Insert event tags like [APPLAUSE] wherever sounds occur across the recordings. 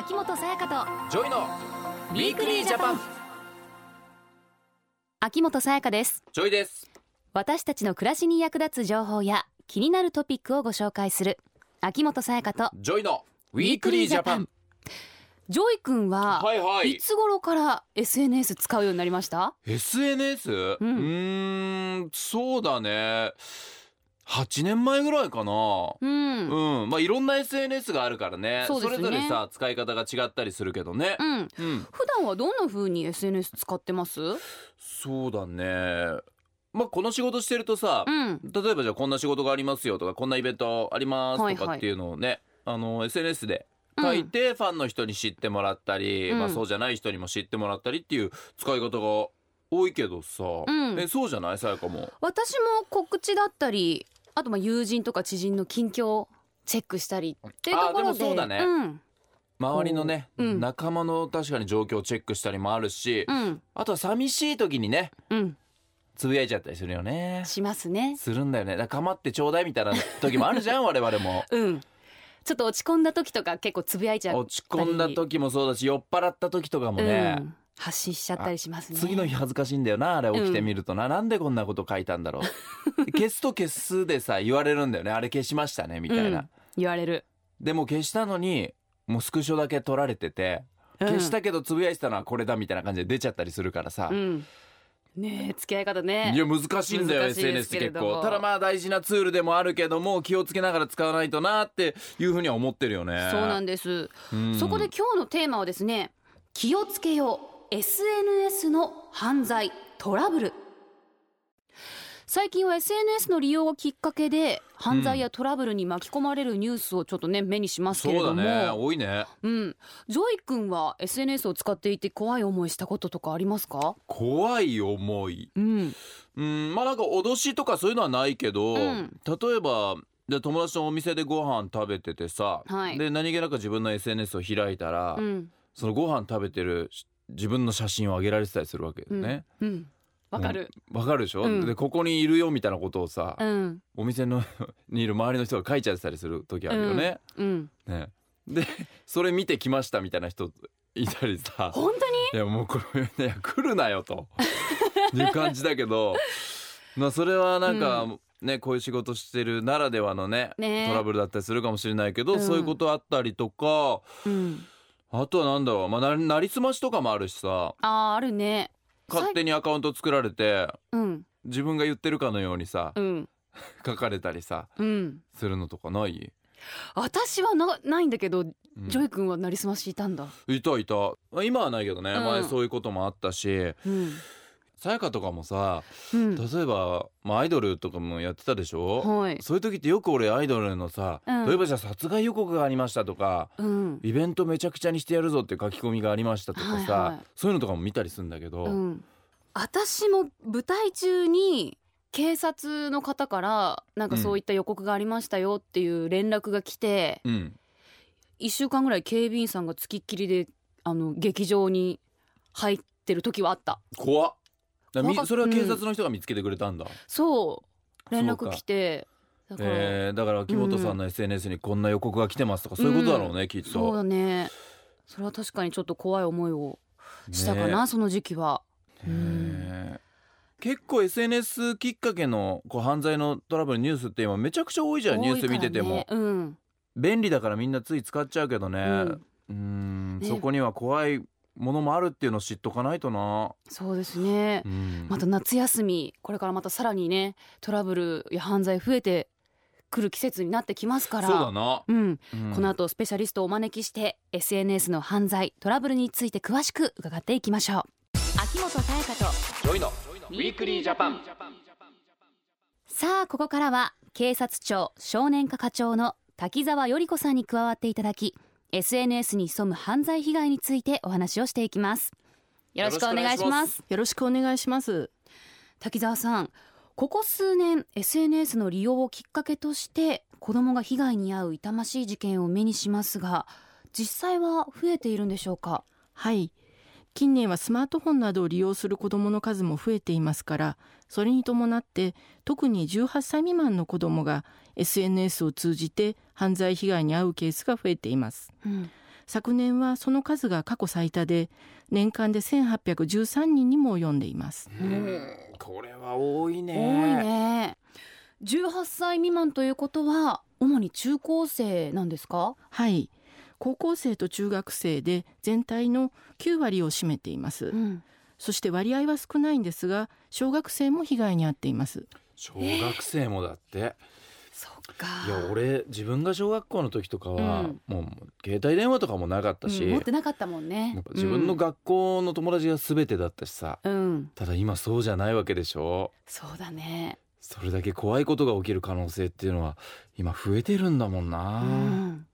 秋元才加とジョイの Weekly Japan。秋元才加です。ジョイです。私たちの暮らしに役立つ情報や気になるトピックをご紹介する秋元才加とジョイの Weekly Japan。ジョイ君は、はいはい。いつ頃から SNS 使うようになりました？SNS? うーんそうだね8年前ぐらいかな。うん。うん。まあいろんな SNS があるからね。そうですね。れぞれさ使い方が違ったりするけどね。うん。うん。普段はどんな風に SNS 使ってます？そうだね。まあこの仕事してるとさうん。例えばじゃあこんな仕事がありますよとかこんなイベントありますはいはい。とかっていうのをね、あの SNS で書いてファンの人に知ってもらったり、うん。まあそうじゃない人にも知ってもらったりっていう使い方が多いけどさ、うん。えそうじゃない？さやかも。私も告知だったりあとまあ友人とか知人の近況をチェックしたりっていうところで。そうだね。うん。周りのね、うん。仲間の確かに状況をチェックしたりもあるし、うん。あとは寂しい時にねうん。つぶやいちゃったりするよね。しますね。するんだよね。だから構ってちょうだいみたいな時もあるじゃん [LAUGHS] 我々も。うん。ちょっと落ち込んだ時とか結構つぶやいちゃう落ち込んだ時もそうだし酔っ払った時とかもね、うん、発信しちゃったりしますね。次の日恥ずかしいんだよなあれ起きてみるとな、なんでこんなこと書いたんだろう。[LAUGHS] 消すと消すでさ言われるんだよねあれ消しましたねみたいな、うん。言われる。でも消したのにもうスクショだけ撮られてて消したけどつぶやいてたのはこれだみたいな感じで出ちゃったりするからさ、うん。ねえ付き合い方ね。いや難しいんだよ SNS 結構ただまあ大事なツールでもあるけども気をつけながら使わないとなっていうふうには思ってるよね。そうなんです、うん。そこで今日のテーマはですね気をつけよう SNS の犯罪トラブル。最近は SNS の利用をきっかけで犯罪やトラブルに巻き込まれるニュースをちょっとね目にしますけれそうだどもね。多いね。うん、ジョイ君は SNS を使っていて怖い思いしたこととかありますか？怖い思い。うん。うん。まあなんか脅しとかそういうのはないけど、うん。例えばで友達とお店でご飯食べててさ、はい。で何気なく自分の SNS を開いたら、うん。そのご飯食べてるし自分の写真を上げられてたりするわけよね。うんわかる。わかるでしょ、うん。でここにいるよみたいなことをさ、うんお店のにいる周りの人が書いちゃってたりする時あるよね。うんね。で [LAUGHS] それ見てきましたみたいな人いたりさ。本当に？いやもうこれいや来るなよと。[LAUGHS] いう感じだけど。まあそれはなんか、ねこういう仕事してるならではのねね。トラブルだったりするかもしれないけど、うん。そういうことあったりとかうんあとはなんだろう、まあ、ななりすましとかもあるしさ。あーあるね。勝手にアカウント作られてうん。自分が言ってるかのようにさうん。[LAUGHS] 書かれたりさうん。するのとかない、私はなないんだけど、うん。ジョイ君はなりすましいたんだ。いたいた。まあ今はないけどね、うん。前そういうこともあったし。うんさやかとかもさうん。例えば、まあ、アイドルとかもやってたでしょ、はい。そういう時ってよく俺アイドルのさ、うん。例えばじゃあ殺害予告がありましたとかうん。イベントめちゃくちゃにしてやるぞって書き込みがありましたとかさ、はいはいそういうのとかも見たりするんだけど、うん。私も舞台中に警察の方からなんかそういった予告がありましたよっていう連絡が来て、うん。1週間ぐらい警備員さんがつきっきりであの劇場に入ってる時はあった。怖っだみそれは警察の人が見つけてくれたんだ、そう。連絡来てだから、えーだから木本さんの SNS にこんな予告が来てますとか、そういうことだろうね、きっと。そうだね。それは確かにちょっと怖い思いをしたかな、その時期は。ねね結構 SNS きっかけのこう犯罪のトラブルニュースって今めちゃくちゃ多いじゃん、ニュース見てても。うん。便利だからみんなつい使っちゃうけどね。うん。うんね。そこには怖いものもあるっていうのを知っとかないとな、そうですね、うん。また夏休みこれからまたさらにねトラブルや犯罪増えてくる季節になってきますから。そうだな、うん、うん。この後スペシャリストをお招きして SNS の犯罪トラブルについて詳しく伺っていきましょう。秋元才加とジョイの Weekly Japan。さあここからは警察庁少年課課長の滝沢より子さんに加わっていただき SNS に潜む犯罪被害についてお話をしていきますよろしくお願いしますよろしくお願いします。滝沢さんここ数年 SNS の利用をきっかけとして子供が被害に遭う痛ましい事件を目にしますが実際は増えているんでしょうか？はい。近年はスマートフォンなどを利用する子どもの数も増えていますからそれに伴って特に18歳未満の子どもが SNS を通じて犯罪被害に遭うケースが増えています。うん。昨年はその数が過去最多で年間で1813人にも及んでいます。うん。これは多いね。多いね。18歳未満ということは主に中高生なんですか？はい高校生と中学生で全体の9割を占めています、うん。そして割合は少ないんですが小学生も被害に遭っています。小学生もだって。そっか。いや俺自分が小学校の時とかは、うん。もう携帯電話とかもなかったし、うん持ってなかったもんやね自分の学校の友達が全てだったしさ、うん。ただ今そうじゃないわけでしょ。そうだね。それだけ怖いことが起きる可能性っていうのは今増えてるんだもんな、うん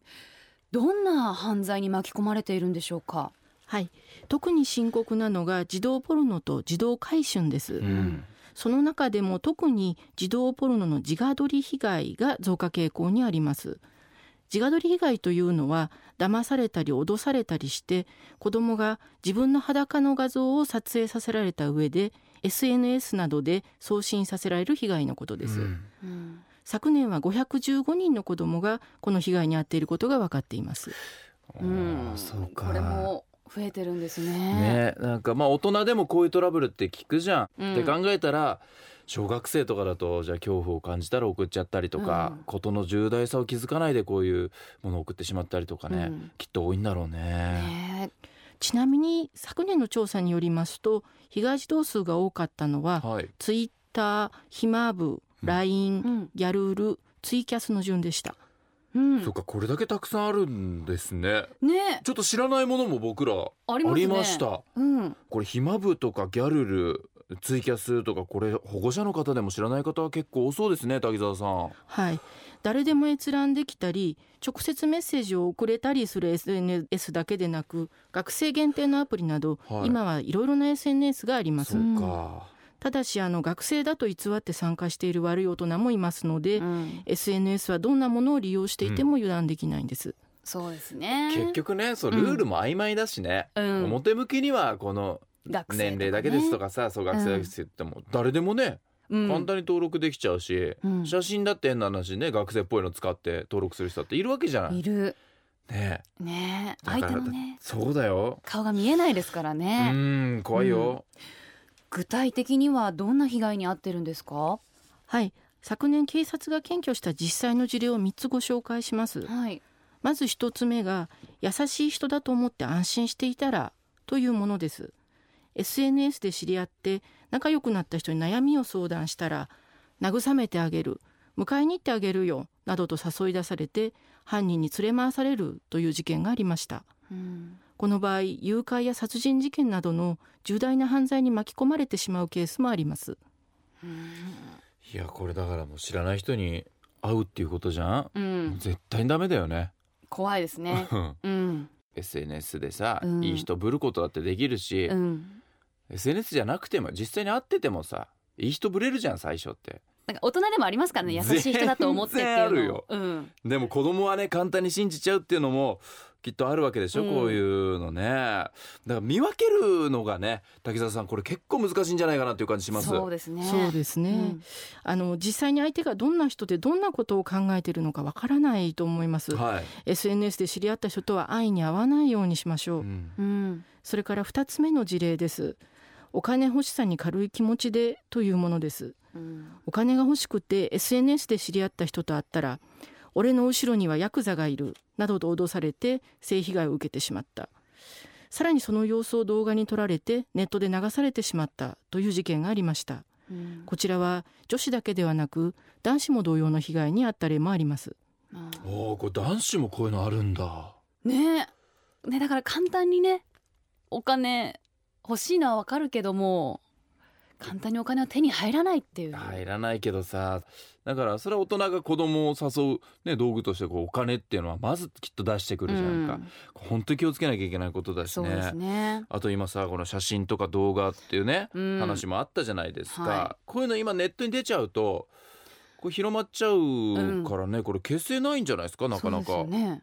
どんな犯罪に巻き込まれているんでしょうか？はい。特に深刻なのが児童ポルノと児童買春です、うん。その中でも特に児童ポルノの自画撮り被害が増加傾向にあります。自画撮り被害というのは騙されたり脅されたりして子供が自分の裸の画像を撮影させられた上で SNS などで送信させられる被害のことです、うん。うん昨年は515人の子供がこの被害に遭っていることが分かっています。うん。そうか。これも増えてるんですね。ねなんかまあ大人でもこういうトラブルって聞くじゃん、うん。って考えたら小学生とかだとじゃあ恐怖を感じたら送っちゃったりとか、うん。ことの重大さを気づかないでこういうものを送ってしまったりとかね、うん。きっと多いんだろうね。ねちなみに昨年の調査によりますと被害児童数が多かったのははい、ツイッター、ひま部、LINE、うんギャルール、ツイキャスの順でした。うんそっかこれだけたくさんあるんですね。ねちょっと知らないものも僕らありました。うんこれひま部とかギャルルツイキャスとかこれ保護者の方でも知らない方は結構多そうですね滝沢さん。はい。誰でも閲覧できたり、直接メッセージを送れたりする SNS だけでなく、学生限定のアプリなど、はい今はいろいろな SNS がありますそ。うか。ただし、あの学生だと偽って参加している悪い大人もいますので、うん。SNS はどんなものを利用していても油断できないんです。そうですね。結局ねそうルールも曖昧だしね、うん。表向きにはこの年齢だけですとかさそう学生だけですって言っても誰でもね、うん。簡単に登録できちゃうし、うん。写真だって変な話ね学生っぽいの使って登録する人だっているわけじゃない。いる。ねね相手のね。そうだよ。顔が見えないですからうねん怖いよ、具体的にはどんな被害に遭ってるんですか？はい。昨年警察が検挙した実際の事例を3つご紹介します。はい。まず一つ目が優しい人だと思って安心していたらというものです。SNS で知り合って仲良くなった人に悩みを相談したら慰めてあげる迎えに行ってあげるよなどと誘い出されて犯人に連れ回されるという事件がありました。うんこの場合誘拐や殺人事件などの重大な犯罪に巻き込まれてしまうケースもあります。いやこれだからもう知らない人に会うっていうことじゃん、うん。絶対にダメだよね。怖いですね。うん。SNS でさ、うん。いい人ぶることだってできるし、うん。SNS じゃなくても実際に会っててもさいい人ぶれるじゃん最初って。なんか大人でもありますからね優しい人だと思ってっていうの。全然あるよ。うん。でも子供はね簡単に信じちゃうっていうのもきっとあるわけでしょ、うん。こういうのね。だから見分けるのがね滝沢さんこれ結構難しいんじゃないかなっていう感じします。そうですね。そうですね、うん。あの実際に相手がどんな人でどんなことを考えているのかわからないと思います。はい、SNS で知り合った人とは安易に会わないようにしましょう、うん。うん。それから2つ目の事例です。お金欲しさに軽い気持ちでというものです。うん。お金が欲しくて SNS で知り合った人と会ったら俺の後ろにはヤクザがいるなどと脅されて性被害を受けてしまった。さらにその様子を動画に撮られてネットで流されてしまったという事件がありました。うん。こちらは女子だけではなく男子も同様の被害に遭った例もあります。あおおこれ男子もこういうのあるんだ。ねえ。ねだから簡単にねお金欲しいのはわかるけども簡単にお金は手に入らないっていう、入らないけどさだからそれは大人が子供を誘う、ね、道具としてこうお金っていうのはまずきっと出してくるじゃんか、うん。本当に気をつけなきゃいけないことだしね。ね。あと今さこの写真とか動画っていうね、うん。話もあったじゃないですか、はこういうの今ネットに出ちゃうとこれ広まっちゃうからね、これ消せないんじゃないですか？なかなか、ね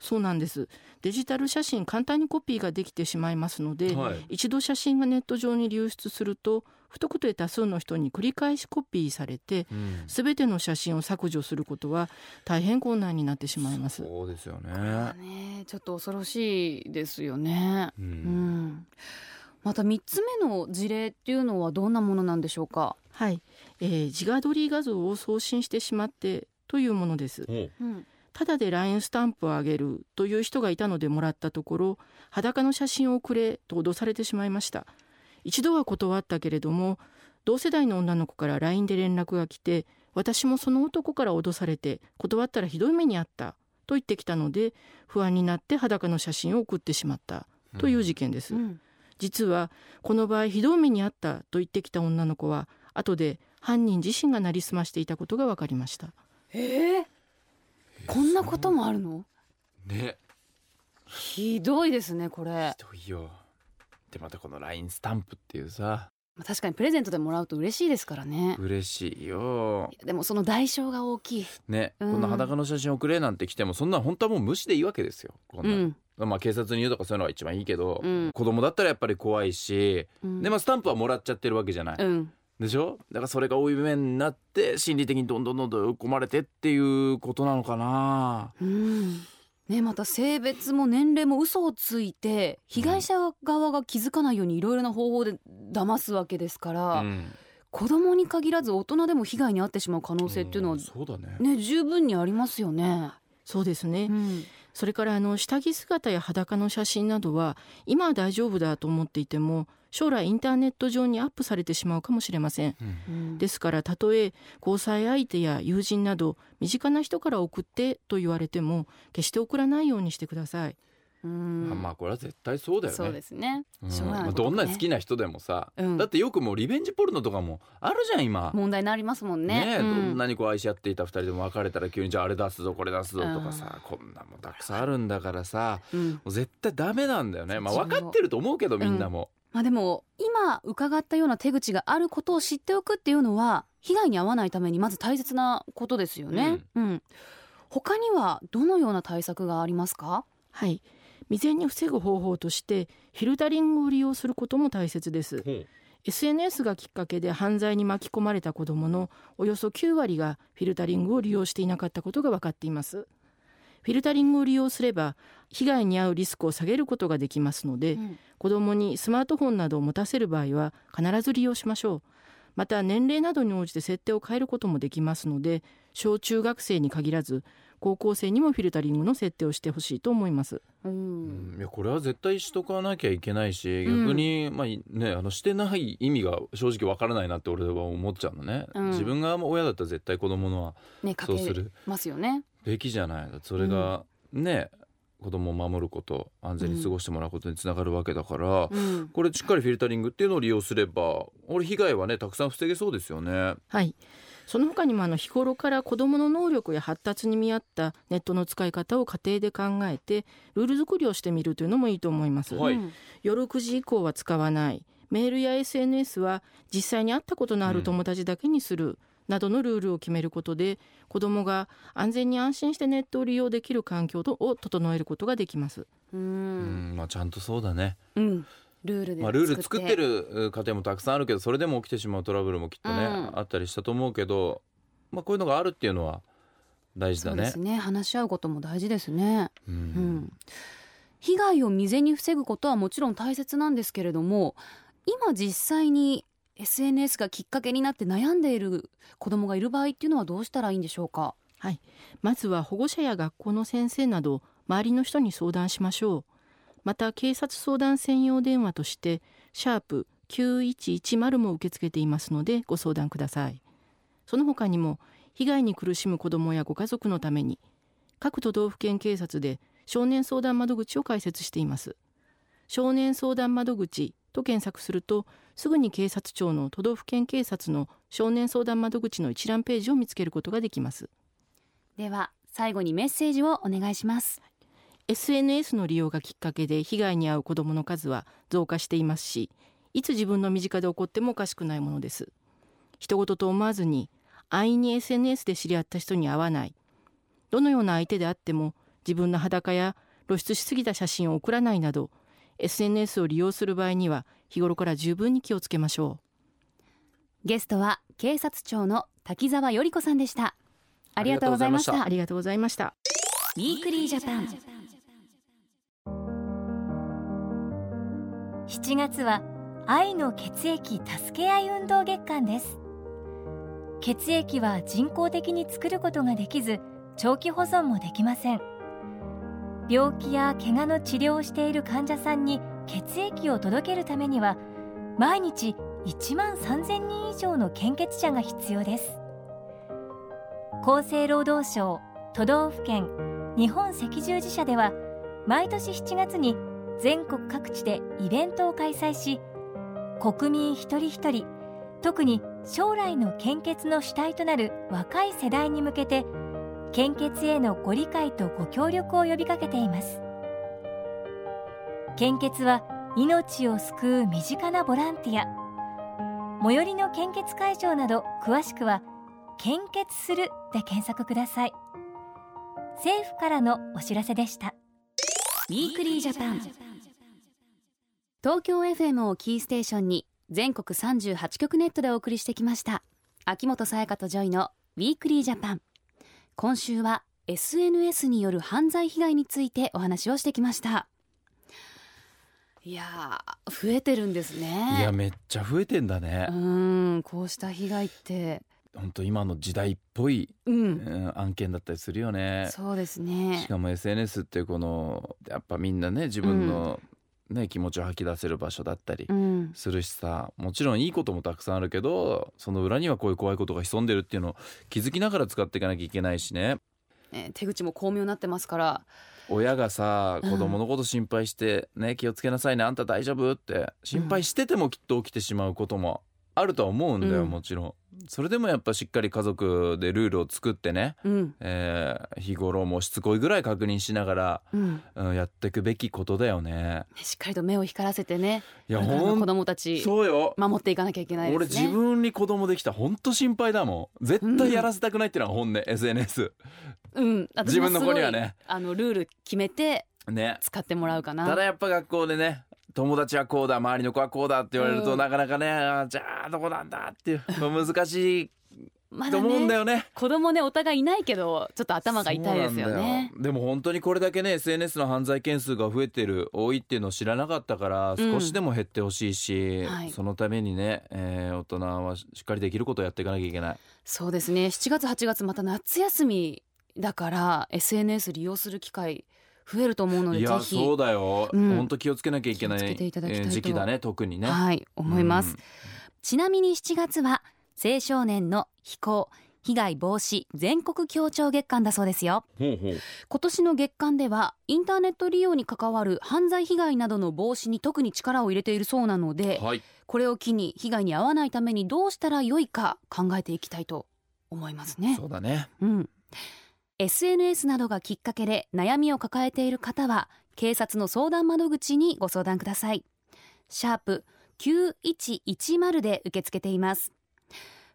そうなんですデジタル写真簡単にコピーができてしまいますので、はい一度写真がネット上に流出すると不特定多数の人に繰り返しコピーされてうん全ての写真を削除することは大変困難になってしまいますそうですよね。ねちょっと恐ろしいですよね。ううんん。また三つ目の事例っていうのはどんなものなんでしょうか？はい、えー自画撮り画像を送信してしまってというものですうん。ただで LINE スタンプをあげるという人がいたのでもらったところ裸の写真をくれと脅されてしまいました。一度は断ったけれども同世代の女の子から LINE で連絡が来て私もその男から脅されて断ったらひどい目にあったと言ってきたので不安になって裸の写真を送ってしまったという事件です、うん。実はこの場合ひどい目にあったと言ってきた女の子は後で犯人自身がなりすましていたことが分かりました。ええこんなこともあるの？ねひどいですねこれ。ひどいよ。でまたこの LINE スタンプっていうさまあ確かにプレゼントでもらうと嬉しいですからね。嬉しいよ。でもその代償が大きい。ね、うんこんな裸の写真送れなんて来てもそんなん本当はもう無視でいいわけですよ。こんうなんん。まあ警察に言うとかそういうのが一番いいけど、うん子供だったらやっぱり怖いし、うんでまあスタンプはもらっちゃってるわけじゃない。うん。でしょ？だからそれが負い目になって心理的にどんどんどんどん追い込まれてっていうことなのかな。うん。ねまた性別も年齢も嘘をついて被害者側が気づかないようにいろいろな方法で騙すわけですから、うん子供に限らず大人でも被害に遭ってしまう可能性っていうのはんそうだね。ね十分にありますよね。そうですね、うん。それからあの下着姿や裸の写真などは今は大丈夫だと思っていても将来インターネット上にアップされてしまうかもしれません。うん。うんですからたとえ交際相手や友人など身近な人から送ってと言われても決して送らないようにしてくださいまあこれは絶対そうだよね。そうですね。うんまあ、どんなに好きな人でもさ、うんだってよくもうリベンジポルノとかもあるじゃん今。問題になりますもんね。ねえ、うんどんなにこう愛し合っていた二人でも別れたら急にじゃああれ出すぞこれ出すぞとかさ、こんなもんたくさんあるんだからさうんもう絶対ダメなんだよねまあ分かってると思うけどみんなも、まあでも今伺ったような手口があることを知っておくっていうのは被害に遭わないためにまず大切なことですよね。うん。他にはどのような対策がありますか？はい未然に防ぐ方法としてフィルタリングを利用することも大切です。SNS がきっかけで犯罪に巻き込まれた子どものおよそ9割がフィルタリングを利用していなかったことが分かっています。フィルタリングを利用すれば被害に遭うリスクを下げることができますので、うん。子どもにスマートフォンなどを持たせる場合は必ず利用しましょうまた年齢などに応じて設定を変えることもできますので小中学生に限らず高校生にもフィルタリングの設定をしてほしいと思います。う。うん。んいやこれは絶対しとかなきゃいけないしうん。逆に、まあねあのしてない意味が正直わからないなって俺は思っちゃうのね、うん。自分が親だったら絶対子供のはねそうする。ますよね。べきじゃない。それがね、子供を守ること安全に過ごしてもらうことにつながるわけだから、うん。これしっかりフィルタリングっていうのを利用すれば俺被害はねたくさん防げそうですよね。はい。その他にもあの日頃から子どもの能力や発達に見合ったネットの使い方を家庭で考えてルール作りをしてみるというのもいいと思います、はい。うん。夜9時以降は使わない。メールや SNS は実際に会ったことのある友達だけにする、などのルールを決めることで子どもが安全に安心してネットを利用できる環境を整えることができますう。うんんまあちゃんとそうだね。うん。ルールでまあルール作ってる家庭もたくさんあるけどそれでも起きてしまうトラブルもきっとね、うんあったりしたと思うけど、まあこういうのがあるっていうのは大事だねそうです。ね。話し合うことも大事ですね。ううんん。被害を未然に防ぐことはもちろん大切なんですけれども今実際に SNS がきっかけになって悩んでいる子どもがいる場合っていうのはどうしたらいいんでしょうか？はい、まずは保護者や学校の先生など周りの人に相談しましょう。また警察相談専用電話としてシャープ9110も受け付けていますのでご相談ください。その他にも被害に苦しむ子どもやご家族のために各都道府県警察で少年相談窓口を開設しています。少年相談窓口と検索するとすぐに警察庁の都道府県警察の少年相談窓口の一覧ページを見つけることができます。では最後にメッセージをお願いします。SNS の利用がきっかけで被害に遭う子どもの数は増加していますしいつ自分の身近で起こってもおかしくないものです。人事と思わずに安易に SNS で知り合った人に会わない。どのような相手であっても自分の裸や露出しすぎた写真を送らないなど SNS を利用する場合には日頃から十分に気をつけましょゲストは警察庁の滝沢より子さんでした。ありがとうございましうた。ありがとうございました。 Weekly Japan。7月は愛の血液助け合い運動月間です。血液は人工的に作ることができず長期保存もできません病気や怪我の治療をしている患者さんに血液を届けるためには毎日1万3000人以上の献血者が必要です。厚生労働省都道府県日本赤十字社では毎年7月に全国各地でイベントを開催し国民一人一人特に将来の献血の主体となる若い世代に向けて献血へのご理解とご協力を呼びかけています。献血は命を救う身近なボランティア。最寄りの献血会場など詳しくは「献血する」で検索ください。政府からのお知らせでした。ウィークリージャパン。東京 FM をキーステーションに全国38局ネットでお送りしてきました。秋元才加とジョイの Weekly Japan。今週は SNS による犯罪被害についてお話をしてきました。いやー増えてるんですね。いやめっちゃ増えてんだね。う、んこうした被害って。本当今の時代っぽい、ううんん、案件だったりするよね。そうですしねかも SNS ってこのやっぱみんなね自分の、ね気持ちを吐き出せる場所だったりうん。するしさもちろんいいこともたくさんあるけどその裏にはこういう怖いことが潜んでるっていうのを気づきながら使っていかなきゃいけないしね。えー手口も巧妙になってますから。親がさうん。子供のこと心配して、ね気をつけなさいねあんた大丈夫って心配しててもきっと起きてしまうこともあるとは思うんだよ、うん。もちろん。それでもやっぱしっかり家族でルールを作ってね、うん。えー日頃もしつこいぐらい確認しながら、うん。うん、やっていくべきことだよね。しっかりと目を光らせてね。いや子供たちそうよ。守っていかなきゃいけないですね。俺自分に子供できたほんと心配だもん。絶対やらせたくないっていうのは本音、SNS うん、私自分の子にはね。あのルール決めてね。使ってもらうかな。ただやっぱ学校でね友達はこうだ周りの子はこうだって言われると、うん。なかなかねあーじゃあどこなんだっていう難しいまだと思うんだねよね。子供ねお互いいないけどちょっと頭が痛いですよそうなんねだよ。でも本当にこれだけね SNS の犯罪件数が増えてる多いっていうのを知らなかったからうん。少しでも減ってほしいし、はい。そのためにね、えー大人はしっかりできることをやっていかなきゃいけない。そうですね。7月8月また夏休みだから SNS 利用する機会増えると思うのでいやぜひ。そうだよ、うん。本当気をつけなきゃいけないいただきたい時期だね特にね、はい思います、うん。ちなみに7月は青少年の非行被害防止全国協調月間だそうですよ。今年の月間ではインターネット利用に関わる犯罪被害などの防止に特に力を入れているそうなのではい。これを機に被害に遭わないためにどうしたらよいか考えていきたいと思いますね。そうだね。うん、SNS などがきっかけで悩みを抱えている方は警察の相談窓口にご相談ください。シャープ9110で受け付けています。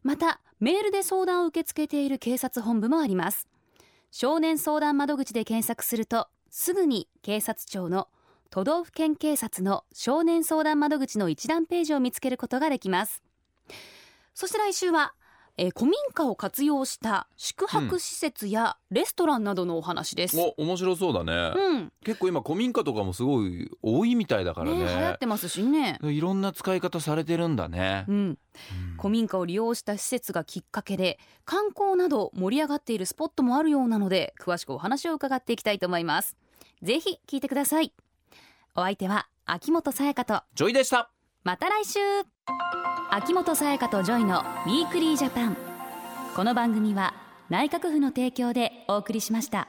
またメールで相談を受け付けている警察本部もあります。少年相談窓口で検索するとすぐに警察庁の都道府県警察の少年相談窓口の一覧ページを見つけることができます。そして来週は、えー古民家を活用した宿泊施設やレストランなどのお話です、お面白そうだね、うん。結構今古民家とかもすごい多いみたいだからね。ね流行ってますしね、いろんな使い方されてるんだね。う、ん、うん。古民家を利用した施設がきっかけで観光など盛り上がっているスポットもあるようなので詳しくお話を伺っていきたいと思います。ぜひ聞いてください。お相手は秋元才加とジョイでした。また来週秋元才加とジョイの Weekly Japan。この番組は内閣府の提供でお送りしました。